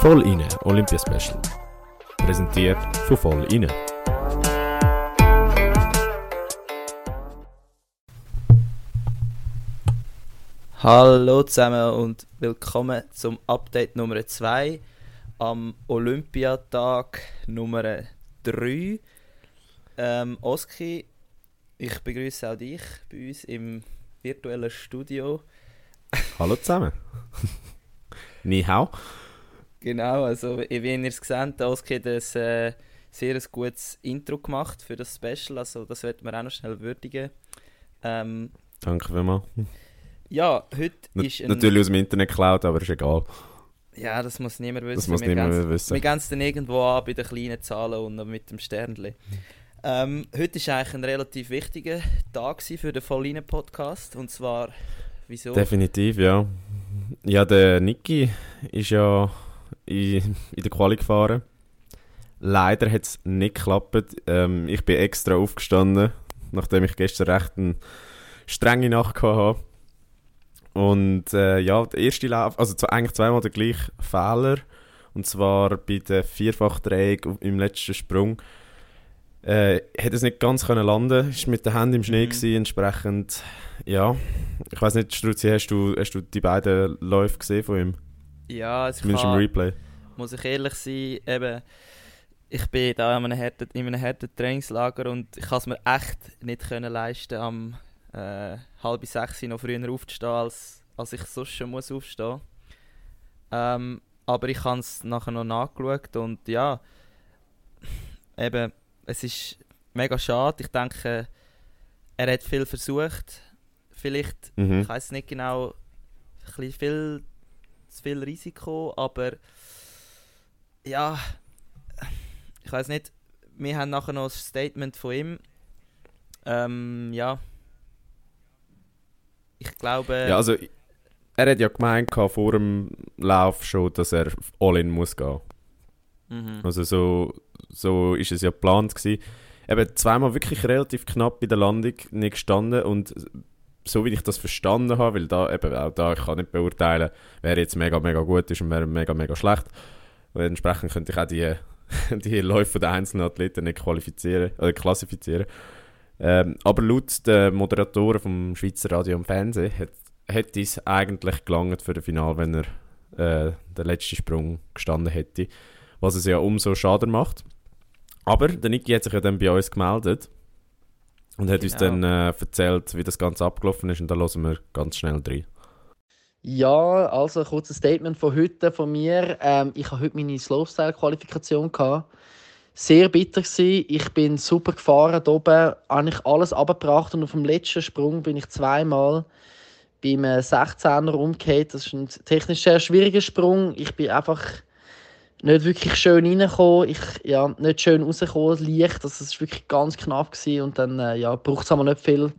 Voll inne Olympia Special. Präsentiert von Voll inne. Hallo zusammen und willkommen zum Update Nummer 2 am Olympiatag Nummer 3. Ähm, Oski, ich begrüße auch dich bei uns im virtuellen Studio. Hallo zusammen. Ni hao. Genau, also wie ihr es gesehen habt, Oski hat ein äh, sehr ein gutes Intro gemacht für das Special, also das werden wir auch noch schnell würdigen. Ähm, Danke vielmals. ja, heute Na, ist ein... Natürlich aus dem Internet geklaut, aber ist egal. Ja, das muss niemand wissen. Das muss Wir niemand gehen's- wissen. Wir gehen es dann irgendwo an bei den kleinen Zahlen und mit dem Sternli. Ähm, heute war eigentlich ein relativ wichtiger Tag für den Vollinen Podcast. Und zwar, wieso? Definitiv, ja. Ja, der Niki ist ja in, in der Quali gefahren. Leider hat es nicht geklappt. Ähm, ich bin extra aufgestanden, nachdem ich gestern recht eine strenge Nacht hatte. Und äh, ja, der erste Lauf, also eigentlich zweimal der gleiche Fehler. Und zwar bei der Vierfachdrehung im letzten Sprung. Äh, hat es nicht ganz können landen, ist mit den Händen im Schnee Mhm. gewesen, entsprechend, ja. Ich weiß nicht, Struzzi, hast du, hast du die beiden Läufe gesehen von ihm? Ja, also ich Zumindest im kann, Replay. muss ich ehrlich sein, eben, ich bin da in einem harten, in einem harten Trainingslager und ich kann es mir echt nicht können leisten, am äh, halb sechs noch früher aufzustehen, als, als ich sonst schon muss aufstehen. Ähm, aber ich habe es nachher noch nachgeschaut und ja, eben, es ist mega schade. Ich denke, er hat viel versucht. Vielleicht Mhm. ich weiß nicht genau, ein bisschen viel, zu viel Risiko, aber ja, ich weiß nicht. Wir haben nachher noch ein Statement von ihm. Ähm, ja. Ich glaube. Ja, also, er hat ja gemeint vor dem Lauf schon, dass er all-in muss gehen. mhm. Also so, so ist es ja geplant gewesen. Eben zweimal wirklich relativ knapp bei der Landung nicht gestanden und so wie ich das verstanden habe, weil da eben auch da, ich kann nicht beurteilen, wer jetzt mega, mega gut ist und wer mega, mega schlecht. Und entsprechend könnte ich auch die, die Läufe der einzelnen Athleten nicht qualifizieren oder klassifizieren. Ähm, aber laut den Moderatoren vom Schweizer Radio und Fernsehen hätte es eigentlich gelangt für das Finale, wenn er äh, den letzten Sprung gestanden hätte was es ja umso schade macht. Aber der Niki hat sich ja dann bei uns gemeldet und hat uns Genau. dann äh, erzählt, wie das Ganze abgelaufen ist und da hören wir ganz schnell rein. Ja, also ein kurzes Statement von heute von mir. Ähm, ich habe heute meine Slopestyle-Qualifikation gehabt. Sehr bitter gsi. Ich bin super gefahren da oben, eigentlich alles abgebracht und auf dem letzten Sprung bin ich zweimal beim äh, 16er umgekehrt. Das ist ein technisch sehr schwieriger Sprung. Ich bin einfach nicht wirklich schön reingekommen. Ich ja nicht schön rausgekommen, das Licht. Das ist wirklich ganz knapp gsi und dann äh, ja braucht es aber nicht viel und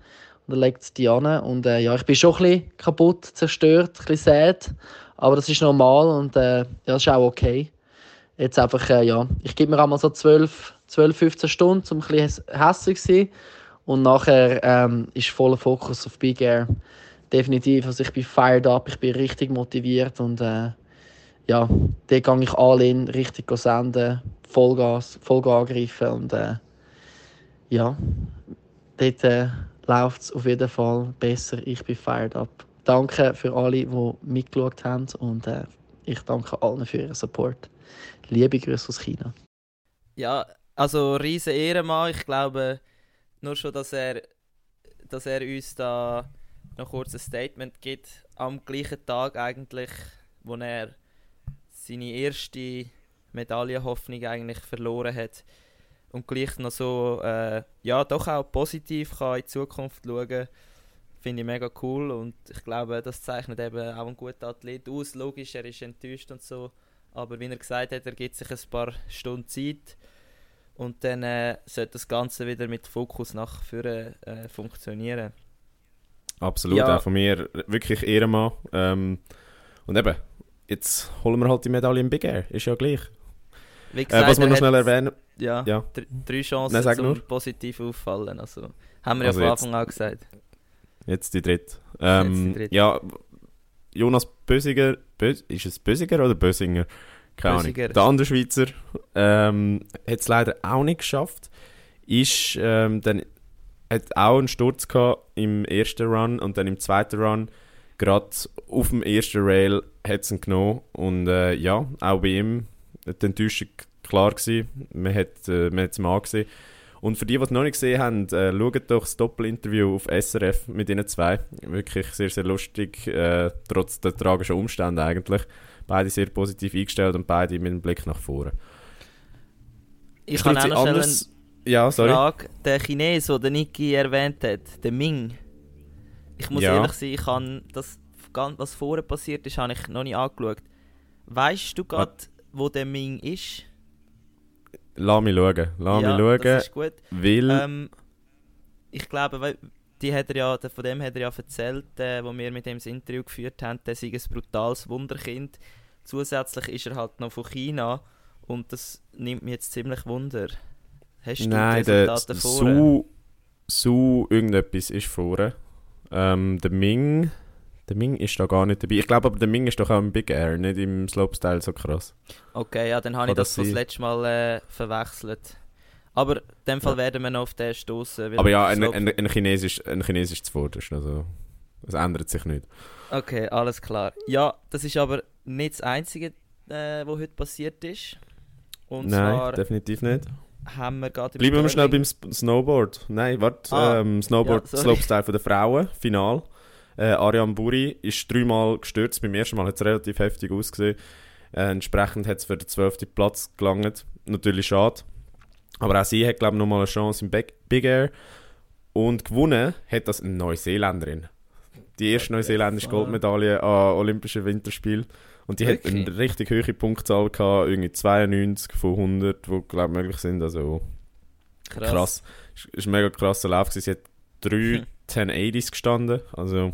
dann legt es die an. Und äh, ja, ich bin schon ein bisschen kaputt, zerstört, ein bisschen sad. Aber das ist normal und äh, ja, das ist auch okay. Jetzt einfach, äh, ja, ich gebe mir einmal so 12, 12 15 Stunden, um ein bisschen hässlich zu sein. Und nachher ähm, ist voller Fokus auf Big Air. Definitiv, also ich bin fired up, ich bin richtig motiviert und äh, ja, dort gehe ich all in, richtig senden, Vollgas, Vollgas angreifen und äh, ja, dort äh, läuft es auf jeden Fall besser. Ich bin fired up. Danke für alle, die mitgeschaut haben und äh, ich danke allen für ihren Support. Liebe Grüße aus China. Ja, also riesen Ehrenmann. Ich glaube, nur schon, dass er, dass er uns da noch kurz ein Statement gibt, am gleichen Tag eigentlich, wo er seine erste Medaillenhoffnung eigentlich verloren hat und gleich noch so, äh, ja, doch auch positiv kann in die Zukunft schauen Finde ich mega cool und ich glaube, das zeichnet eben auch einen guten Athlet aus. Logisch, er ist enttäuscht und so, aber wie er gesagt hat, er gibt sich ein paar Stunden Zeit und dann äh, sollte das Ganze wieder mit Fokus nach vorne äh, funktionieren. Absolut, Ja. auch von mir wirklich Ehrenmann. Ähm, und eben, jetzt holen wir halt die Medaille im Big Air, ist ja gleich. Wie Äh, was wir noch schnell erwähnen, Ja, ja. dr- drei Chancen Nein, zum nur. positiv auffallen. Also, haben wir Also ja jetzt- von Anfang an gesagt. Jetzt die dritte. Ähm, Jetzt die dritte. Ja, Jonas Bösiger, Bös ist es Bösiger oder Bösinger? keine Ahnung. Der andere Schweizer ähm, hat es leider auch nicht geschafft. Ist ähm, dann hat auch einen Sturz gehabt im ersten Run und dann im zweiten Run gerade auf dem ersten Rail hat es ihn genommen und äh, ja, auch bei ihm die Enttäuschung klar gewesen. Man hat äh, man es mal angesehen. Und für die, die es noch nicht gesehen haben, äh, schaut doch das Doppelinterview auf SRF mit ihnen zwei. Wirklich sehr, sehr lustig, äh, trotz der tragischen Umstände eigentlich. Beide sehr positiv eingestellt und beide mit einem Blick nach vorne. Ich kann auch noch eine anders- Ja, sorry. Frage. Der Chines, den der Niki erwähnt hat, der Ming. Ich muss Ja. ehrlich sein, ich habe das, was vorher passiert ist, habe ich noch nicht angeschaut. Weißt du gerade, wo der Ming ist? Lass mich schauen. Lass ja, mich schauen, das ist gut. weil... Ähm, ich glaube, die hat er ja, der- von dem hat er ja erzählt, äh, wo wir mit ihm das Interview geführt haben, der sei ein brutales Wunderkind. Zusätzlich ist er halt noch von China und das nimmt mich jetzt ziemlich Wunder. Hast du Nein, die der Resultate vor? Su, Su irgendetwas ist vorne. Ähm, der Ming, der Ming ist da gar nicht dabei. Ich glaube aber, der Ming ist doch auch im Big Air, nicht im Slopestyle so krass. Okay, ja, dann habe ich das, das letzte Mal äh, verwechselt. Aber in dem Fall Ja. werden wir noch auf den stoßen. Aber ja, ein, ein, ein Chinesisch, ein Chinesisch zuvorderst, also das ändert sich nicht. Okay, alles klar. Ja, das ist aber nicht das Einzige, äh, was heute passiert ist. Und Nein, zwar definitiv nicht. Haben wir gerade Bleiben wir schnell beim Snowboard. Nein, warte, Ah, ähm, Snowboard ja. Slopestyle von der Frauen, Final. Äh, Ariane Buri ist dreimal gestürzt. Beim ersten Mal hat es relativ heftig ausgesehen. Äh, entsprechend hat es für den 12. Platz gelangt. Natürlich schade. Aber auch sie hat, glaube ich, nochmal eine Chance im Big, Big Air. Und gewonnen hat das eine Neuseeländerin. Die erste neuseeländische? Goldmedaille an Olympischen Winterspielen. Und die hat Wirklich? eine richtig hohe Punktzahl gehabt, irgendwie 92 von 100, die, glaube ich, möglich sind. Also Krass. krass. Es war ein mega krasser Lauf. gewesen. Sie hat drei Hm. 1080s gestanden. Also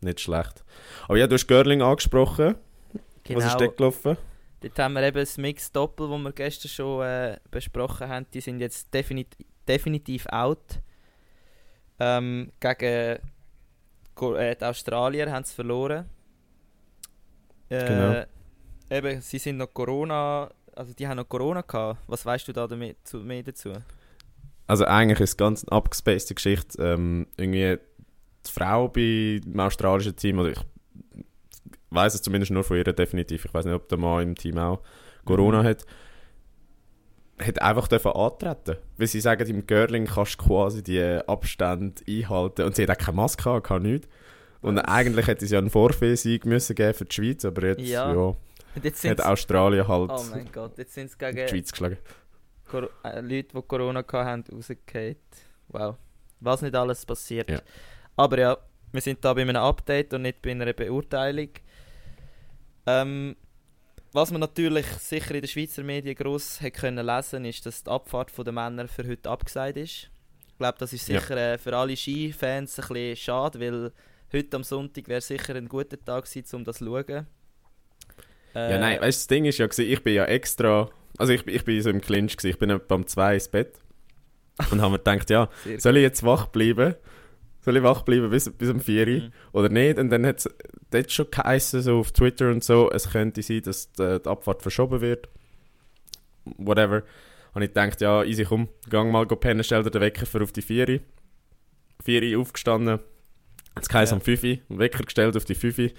nicht schlecht. Aber ja, du hast Görling angesprochen. Genau. Was ist dort gelaufen? Dort haben wir eben das Mix-Doppel, das wir gestern schon äh, besprochen haben. Die sind jetzt definit definitiv out. Ähm, gegen äh, die Australier haben sie verloren. Äh, Genau. Eben, sie sind noch Corona, also die haben noch Corona gehabt. Was weißt du da damit, zu, mehr dazu? Also eigentlich ist es ganz eine abgespacede Geschichte. Ähm, irgendwie die Frau bei dem australischen Team, oder ich weiß es zumindest nur von ihr definitiv, ich weiß nicht, ob der Mann im Team auch Corona Mhm. hat, hat einfach dürfen antreten. Weil sie sagen, im Görling kannst du quasi die Abstände einhalten. Und sie hat auch keine Maske kann nichts. Und eigentlich hätte es ja einen Vorfehlsieg müssen geben für die Schweiz, aber jetzt Ja. ja, jetzt hat Australien halt Oh mein Gott, jetzt sind es die gegen Schweiz geschlagen. Cor äh, Leute, die Corona hatten, rausgefallen. Wow. Was nicht alles passiert. Ja. Aber ja, wir sind da bei einem Update und nicht bei einer Beurteilung. Ähm, was man natürlich sicher in den Schweizer Medien gross hat können lesen, ist, dass die Abfahrt der Männer für heute abgesagt ist. Ich glaube, das ist Ja. sicher äh, für alle Skifans ein bisschen schade, weil heute am Sonntag wäre sicher ein guter Tag gewesen, um das zu schauen. Ja, Äh, nein, weißt du, das Ding ist ja, ich bin ja extra, also ich, ich bin so im Clinch, gewesen, ich bin um zwei ins Bett und habe mir gedacht, ja, soll ich jetzt wach bleiben? Soll ich wach bleiben bis, bis um 4 Uhr Mhm. oder nicht? Und dann hat es dort schon geheißen, so auf Twitter und so, es könnte sein, dass die, die Abfahrt verschoben wird. Whatever. Und ich gedacht, ja, easy, komm, gang mal go pennen, stell dir den Wecker für auf die 4 Uhr. 4 Uhr aufgestanden, jetzt geheißen Ja. um 5 Uhr, einen Wecker gestellt auf die 5 Uhr,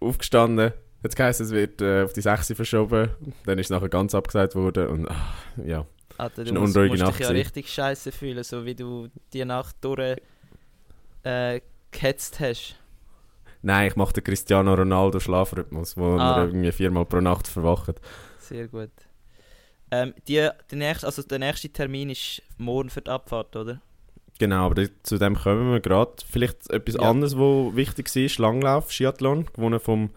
aufgestanden, jetzt geheißen es wird äh, auf die 6 Uhr verschoben, dann ist es nachher ganz abgesagt worden und ah, ja. Alter, du musst, musst Nacht dich ja richtig scheiße fühlen, so wie du die Nacht durch äh, gehetzt hast. Nein, ich mache den Cristiano Ronaldo Schlafrhythmus, wo Ah. er irgendwie viermal pro Nacht verwacht. Sehr gut. Ähm, die, der, nächste, also der nächste Termin ist morgen für die Abfahrt, oder? Genau, aber zu dem kommen wir gerade. Vielleicht etwas Ja. anderes, was wichtig war, Langlauf, Skiathlon, gewonnen vom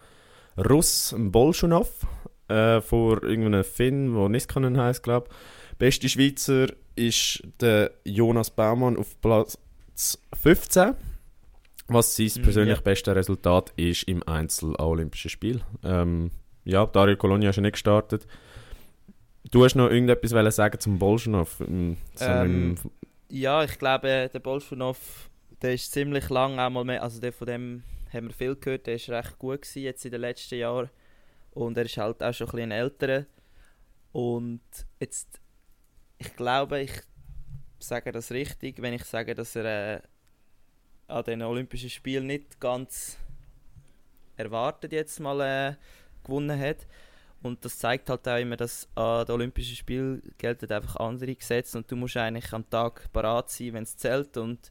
Russ Bolschunov, äh, vor irgendeinem Finn, der Niskanen heisst, glaube ich. Beste Schweizer ist der Jonas Baumann auf Platz 15, was sein Mhm, persönlich ja. bestes Resultat ist im Einzel an Olympischen Spiel. Ähm, ja, Dario Colonia ist ja nicht gestartet. Du hast noch irgendetwas sagen zum Bolschunov? so Ähm, im- Ja, ich glaube, der Bolschunov, der ist ziemlich lang einmal mehr, also der von dem haben wir viel gehört, der ist recht gut gewesen jetzt in den letzten Jahren. Und er ist halt auch schon ein bisschen älter. Und jetzt, ich glaube, ich sage das richtig, wenn ich sage, dass er äh, an den Olympischen Spielen nicht ganz erwartet jetzt mal äh, gewonnen hat. Und das zeigt halt auch immer, dass an den Olympischen Spielen gelten einfach andere Gesetze und du musst eigentlich am Tag parat sein, wenn es zählt und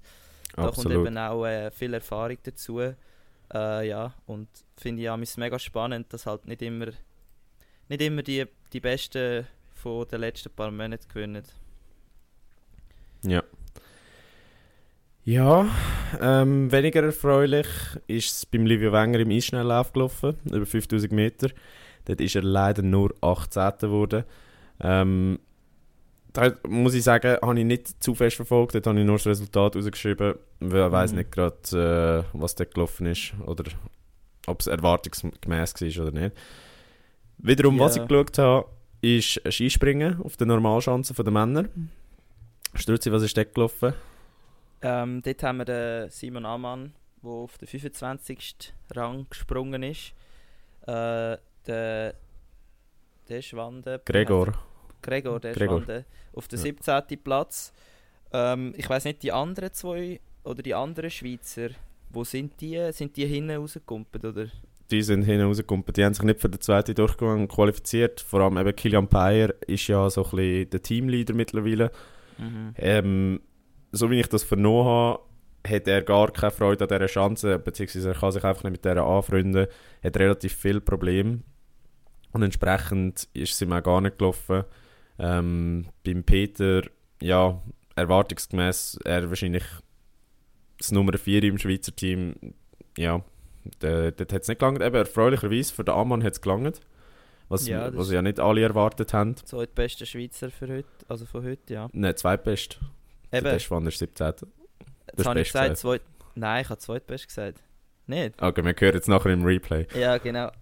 da Absolut. kommt eben auch äh, viel Erfahrung dazu. Äh, ja, und finde ich auch mega spannend, dass halt nicht immer, nicht immer die, die Besten von den letzten paar Monaten gewinnen. Ja. Ja, ähm, weniger erfreulich ist es beim Livio Wenger im Eisschnelllauf gelaufen, über 5000 Meter. Dort ist er leider nur 18. geworden. Ähm, da muss ich sagen, habe ich nicht zu fest verfolgt. Dort habe ich nur das Resultat rausgeschrieben. Ich weiß Mhm. nicht gerade, äh, was dort gelaufen ist oder ob es erwartungsgemäß war oder nicht. Wiederum, was Ja. ich geschaut habe, ist Skispringen auf der Normalschanze der Männer. Struzzi, was ist dort gelaufen? Ähm, dort haben wir den Simon Amann, der auf den 25. Rang gesprungen ist. Äh, der, der Schwande. Gregor. Gregor, der Gregor. Schwande. Auf den Ja. 17. Platz. Ähm, ich weiß nicht, die anderen zwei oder die anderen Schweizer, wo sind die? Sind die hinten rausgekumpelt, oder? Die sind hinten rausgekommen. Die haben sich nicht für den zweiten Durchgang qualifiziert. Vor allem eben Kilian Payer ist ja so ein bisschen der Teamleader mittlerweile. Ähm, so wie ich das vernommen habe, hat er gar keine Freude an dieser Chance, beziehungsweise er kann sich einfach nicht mit der anfreunden. Er hat relativ viele Probleme. Und entsprechend ist es ihm auch gar nicht gelaufen. Ähm, beim Peter, ja, erwartungsgemäß, er wahrscheinlich das Nummer 4 im Schweizer Team, ja, der- dort hat es nicht gelangt. Eben, erfreulicherweise, für den Ammann hat es gelangt. Was, Ja, das was ja nicht alle erwartet haben. Zweitbester Schweizer für heute, also von heute, ja. Nein, zweitbest. Der Eben, beste Mann ist 17. jetzt hast habe ich gesagt, gesagt. zweit... Nein, ich habe zweitbest gesagt. Nicht? Okay, wir hören jetzt nachher im Replay. Ja, genau.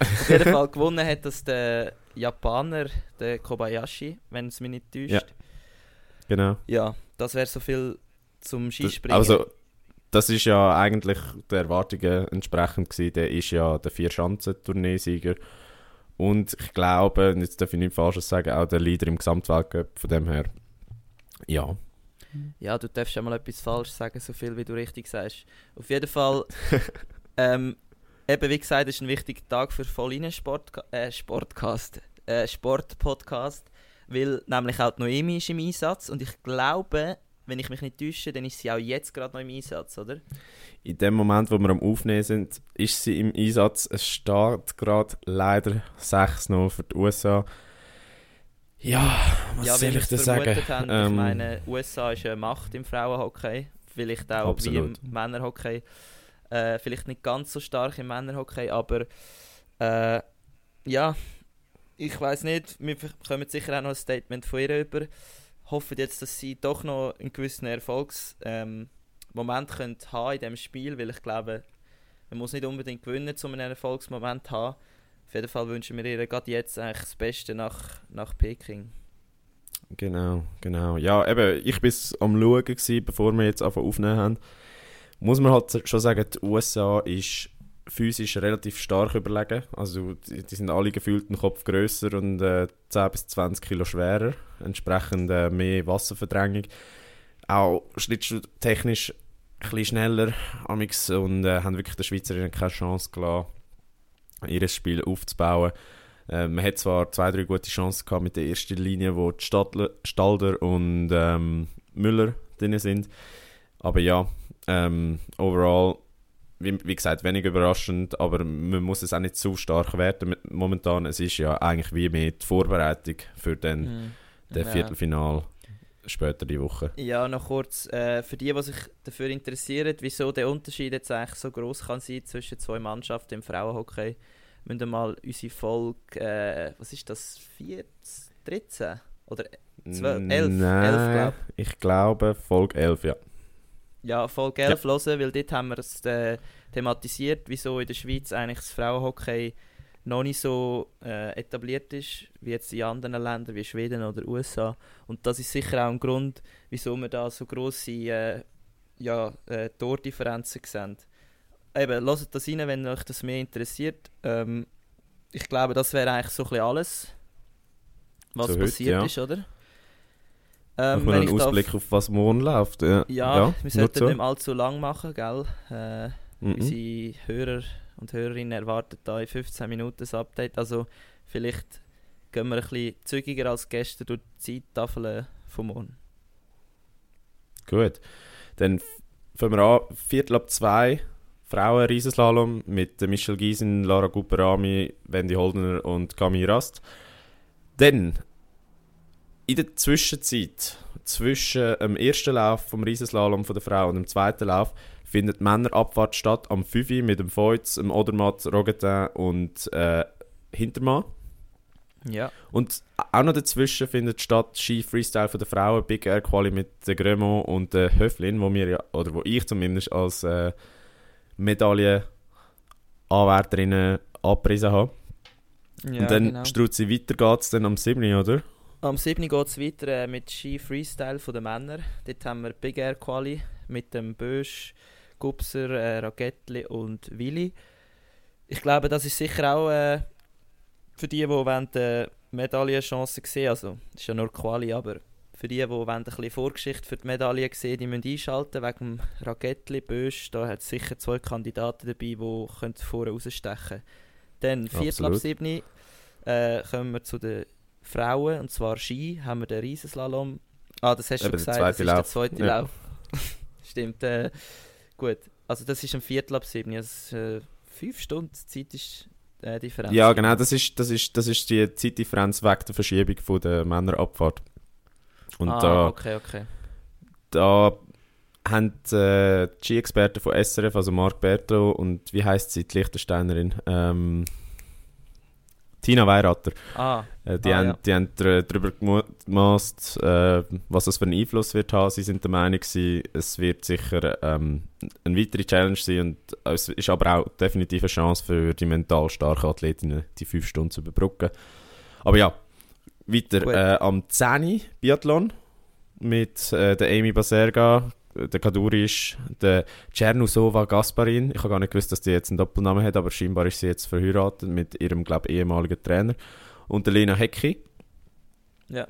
Auf jeden Fall gewonnen hat das der Japaner, der Kobayashi, wenn es mich nicht täuscht. Ja. Genau. Ja, das wäre so viel zum Das, Skispringen. also, das ist ja eigentlich der Erwartungen entsprechend gewesen. Der ist ja der Vier-Schanzen-Tourneesieger. Und ich glaube, und jetzt darf ich nichts Falsches sagen, auch der Leader im Gesamtweltcup. Von dem her, ja. Ja, du darfst ja mal etwas falsch sagen, so viel wie du richtig sagst. Auf jeden Fall, ähm, eben wie gesagt, ist ein wichtiger Tag für Vollinen Sport, äh, Sportcast, äh, Sportpodcast, weil nämlich auch die Noemi ist im Einsatz und ich glaube, wenn ich mich nicht täusche, dann ist sie auch jetzt gerade noch im Einsatz, oder? In dem Moment, wo wir am Aufnehmen sind, ist sie im Einsatz. Es steht gerade leider 6-0 für die USA. Ja, was ja, soll ich da sagen? haben, ich Ähm, meine, USA ist eine Macht im Frauenhockey, vielleicht auch Absolut. wie im Männerhockey. Äh, vielleicht nicht ganz so stark im Männerhockey, aber äh, ja, ich weiß nicht, wir bekommen sicher auch noch ein Statement von ihr über. Hoffen jetzt, dass sie doch noch einen gewissen Erfolgsmoment ähm, können haben in diesem Spiel, weil ich glaube, man muss nicht unbedingt gewinnen, um einen Erfolgsmoment zu haben. Auf jeden Fall wünschen wir ihr gerade jetzt eigentlich das Beste nach, nach Peking. Genau, genau. Ja, eben, ich war am Schauen, gewesen, bevor wir jetzt anfangen aufnehmen haben. Muss man halt schon sagen, die USA ist physisch relativ stark überlegen. Also die, die sind alle gefühlt einen Kopf grösser und äh, 10 bis 20 Kilo schwerer. Entsprechend äh, mehr Wasserverdrängung. Auch schlittschuh-technisch ein bisschen schneller amix und äh, haben wirklich den Schweizerinnen keine Chance gelassen, ihr Spiel aufzubauen. Äh, man hat zwar zwei, drei gute Chancen gehabt mit der ersten Linie, wo die Stadler, Stalder und ähm, Müller drin sind. Aber ja, ähm, overall, wie, wie gesagt, wenig überraschend, aber man muss es auch nicht zu stark werten momentan. Es ist ja eigentlich wie mehr die Vorbereitung für den, Mhm. den. Viertelfinal später die Woche. Ja, noch kurz, äh, für die, die sich dafür interessieren, wieso der Unterschied jetzt eigentlich so groß kann sein zwischen zwei Mannschaften im Frauenhockey, müssen wir mal unsere Folge, äh, was ist das, 14, 13? Oder, Zwölf- elf, Nein, elf, glaub. ich glaube Folge 11, ja. Ja, Folge 11 hören, weil dort haben wir es äh, thematisiert, wieso in der Schweiz eigentlich das Frauenhockey noch nicht so äh, etabliert ist, wie jetzt in anderen Ländern wie Schweden oder USA. Und das ist sicher auch ein Grund, wieso wir da so grosse äh, ja, äh, Tordifferenzen sehen. Eben, hört das rein, wenn euch das mehr interessiert. Ähm, ich glaube, das wäre eigentlich so ein bisschen alles, was So heute, passiert ja. ist, oder? Ähm, wir wenn einen Ausblick auf was morgen läuft. Ja, Ja, wir nur sollten so. nicht allzu lang machen, gell? Äh, Mhm. Unsere Hörer und Hörerinnen erwarten da in 15 Minuten das Update. Also vielleicht gehen wir ein bisschen zügiger als gestern durch die Zeittafeln von morgen. Gut. Dann fangen wir an. Viertel ab zwei. Frauen Riesenslalom mit äh, Michelle Giesen, Lara Guperami, Wendy Holdener und Camille Rast. Dann in der Zwischenzeit zwischen dem ersten Lauf vom Riesenslalom von der Frau und dem zweiten Lauf findet Männerabfahrt statt am 5 Uhr mit dem Feuz, dem Odermatt, Rogetin und äh, Hintermann. Ja. Und auch noch dazwischen findet statt Ski Freestyle von der Frauen, Big Air Quali mit der Gremont und der Höflin, wo wir ja, oder wo ich zumindest als äh, Medaillenanwärterinnen abgerissen habe. ja und dann genau. Struzzi weiter geht's dann am 7. oder? Am 7. geht es weiter äh, mit Ski Freestyle von den Männern. Dort haben wir Big Air Quali mit dem Bösch, Gubser, äh, Ragettli und Willi. Ich glaube, das ist sicher auch äh, für die, die wollen, die Medaillenchancen sehen also das ist ja nur Quali, aber für die, die wollen, ein bisschen Vorgeschichte für die Medaille sehen, die müssen einschalten wegen dem Ragettli, Bösch. Da hat es sicher zwei Kandidaten dabei, die können vorne rausstechen Dann Viertel ab Absolut. 7 äh, kommen wir zu den Frauen, und zwar Ski, haben wir den Riesenslalom. Ah, das hast du Eben, schon der gesagt, das ist der Lauf. zweite Ja. Lauf. Stimmt, äh, gut. Also das ist ein Viertel ab 7, also äh, fünf Stunden Zeit ist äh, Differenz. Ja, genau, das ist, das, ist, das ist die Zeitdifferenz wegen der Verschiebung von der Männerabfahrt. Und ah, da, okay, okay. da haben äh, die Ski-Experten von SRF, also Marc Berto und wie heißt sie, die Liechtensteinerin? Ähm, Tina Weirater. Ah, Äh, die, Ah, haben, ja. die haben darüber gemast, äh, was das für einen Einfluss wird haben. Sie sind der Meinung, es wird sicher ähm, eine weitere Challenge sein und es ist aber auch definitiv eine Chance für die mental starken Athletinnen, die fünf Stunden zu überbrücken. Aber ja, weiter äh, am 10. Biathlon mit äh, der Amy Baserga, der Kadurisch, der Czernusova Gasparin. Ich habe gar nicht gewusst, dass die jetzt einen Doppelnamen hat, aber scheinbar ist sie jetzt verheiratet mit ihrem, glaube ehemaligen Trainer. Und der Lena Hecki. Ja.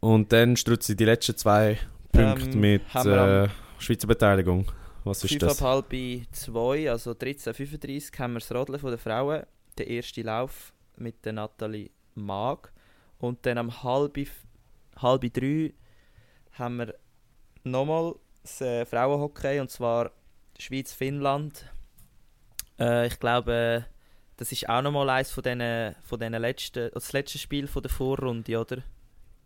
Und dann strutzt sie die letzten zwei Punkte Ähm, mit äh, Schweizer Beteiligung. Was ist das? ab halb zwei, also 13.35 haben wir das Rodeln von den Frauen. Der erste Lauf mit der Nathalie Mag. Und dann am halb, halb drei haben wir nochmal das äh, Frauenhockey und zwar Schweiz-Finnland. Äh, ich glaube, das ist auch nochmal eines von diesen, von diesen letzten, das letzte Spiel von der Vorrunde, oder?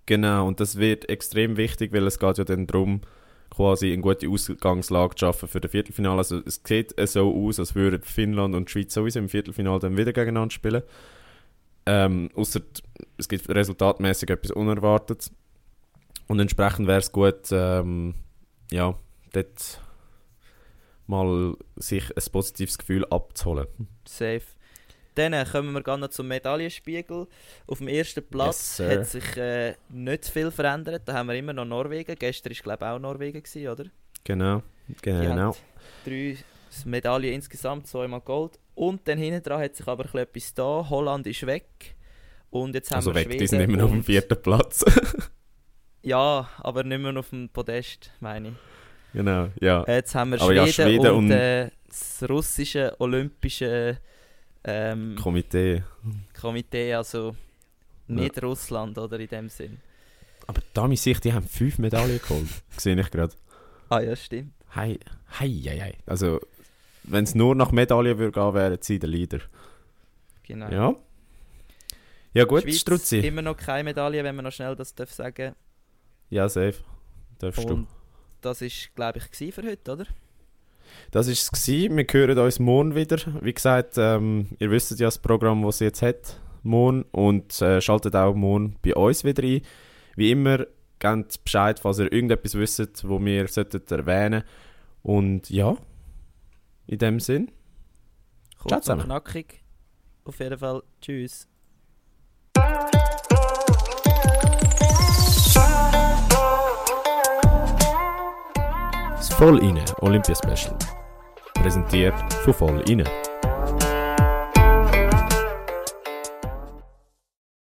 Genau, und das wird extrem wichtig, weil es geht ja dann darum, quasi eine gute Ausgangslage zu schaffen für das Viertelfinale. Also es sieht äh, so aus, als würden Finnland und Schweiz sowieso im Viertelfinale dann wieder gegeneinander spielen. Ähm, Außer es gibt resultatmäßig etwas Unerwartetes. Und entsprechend wäre es gut, ähm, ja, dort mal sich ein positives Gefühl abzuholen. Safe. Dann kommen wir gerne zum Medaillenspiegel. Auf dem ersten Platz Yes, hat sich äh, nicht viel verändert. Da haben wir immer noch Norwegen. Gestern war glaube ich auch Norwegen, gewesen, oder? Genau, genau. drei Medaillen insgesamt, zweimal Gold. Und dann hinten dran hat sich aber etwas da. Holland ist weg. Und jetzt haben Also wir weg, Schweden die sind immer noch auf dem vierten Platz. Ja, aber nicht mehr auf dem Podest, meine ich. genau, ja. Jetzt haben wir Aber ja, Schweden, Schweden und, äh, das russische olympische ähm, Komitee. Komitee, also nicht Russland, oder in dem Sinn. Aber da mich sich, die haben fünf Medaillen geholt. Sehe ich gerade. Ah ja, stimmt. Hei, hei, hei, hei. Also, wenn es nur nach Medaillen würde gehen, wären sie der Leader. Genau. Ja. Ja gut, Schweiz Struzzi. immer noch keine Medaille, wenn man noch schnell das darf sagen. Ja, safe. Darfst Und du. das ist, glaube ich, für heute, oder? Das war es. Wir hören uns morgen wieder. Wie gesagt, ähm, ihr wisst ja das Programm, das sie jetzt hat. Morgen. Und äh, schaltet auch morgen bei uns wieder ein. Wie immer, gebt Bescheid, falls ihr irgendetwas wisst, wo wir sollten erwähnen Und ja, in dem Sinn. Kurz und knackig. Auf jeden Fall. Tschüss. Voll inne Olympia Special. Präsentiert von Voll inne.